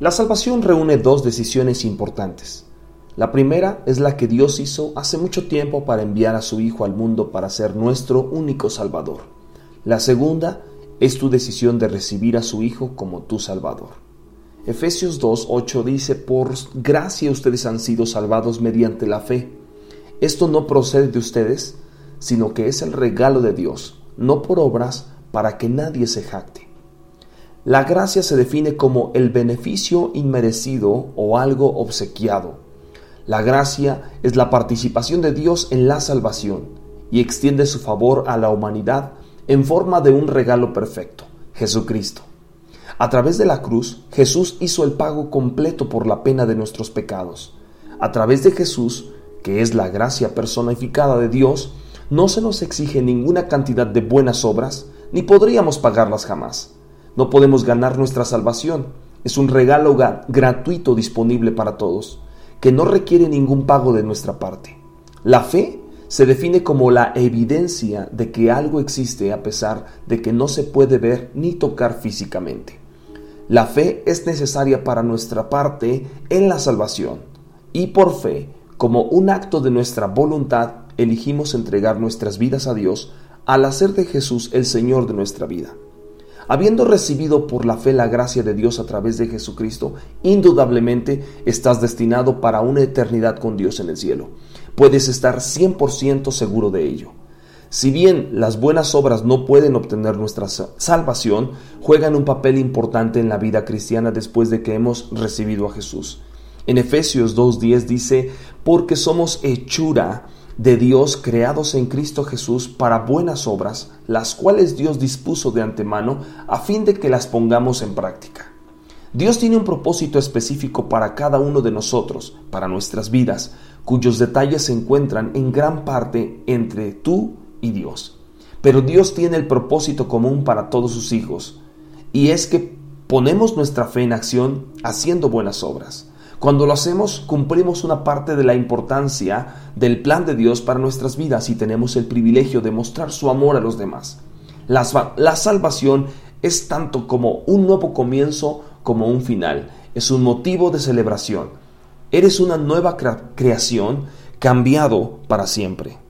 La salvación reúne dos decisiones importantes. La primera es la que Dios hizo hace mucho tiempo para enviar a su Hijo al mundo para ser nuestro único Salvador. La segunda es tu decisión de recibir a su Hijo como tu Salvador. Efesios 2.8 dice, por gracia ustedes han sido salvados mediante la fe. Esto no procede de ustedes, sino que es el regalo de Dios, no por obras, para que nadie se jacte. La gracia se define como el beneficio inmerecido o algo obsequiado. La gracia es la participación de Dios en la salvación y extiende su favor a la humanidad en forma de un regalo perfecto, Jesucristo. A través de la cruz, Jesús hizo el pago completo por la pena de nuestros pecados. A través de Jesús, que es la gracia personificada de Dios, no se nos exige ninguna cantidad de buenas obras, ni podríamos pagarlas jamás. No podemos ganar nuestra salvación. Es un regalo gratuito disponible para todos, que no requiere ningún pago de nuestra parte. La fe se define como la evidencia de que algo existe a pesar de que no se puede ver ni tocar físicamente. La fe es necesaria para nuestra parte en la salvación y por fe, como un acto de nuestra voluntad, elegimos entregar nuestras vidas a Dios al hacer de Jesús el Señor de nuestra vida. Habiendo recibido por la fe la gracia de Dios a través de Jesucristo, indudablemente estás destinado para una eternidad con Dios en el cielo. Puedes estar 100% seguro de ello. Si bien las buenas obras no pueden obtener nuestra salvación, juegan un papel importante en la vida cristiana después de que hemos recibido a Jesús. En Efesios 2.10 dice, porque somos hechura de Dios creados en Cristo Jesús para buenas obras, las cuales Dios dispuso de antemano a fin de que las pongamos en práctica. Dios tiene un propósito específico para cada uno de nosotros, para nuestras vidas, cuyos detalles se encuentran en gran parte entre tú y Dios. Pero Dios tiene el propósito común para todos sus hijos, y es que ponemos nuestra fe en acción haciendo buenas obras. Cuando lo hacemos, cumplimos una parte de la importancia del plan de Dios para nuestras vidas y tenemos el privilegio de mostrar su amor a los demás. La, la, salvación es tanto como un nuevo comienzo como un final. Es un motivo de celebración. Eres una nueva creación cambiado para siempre.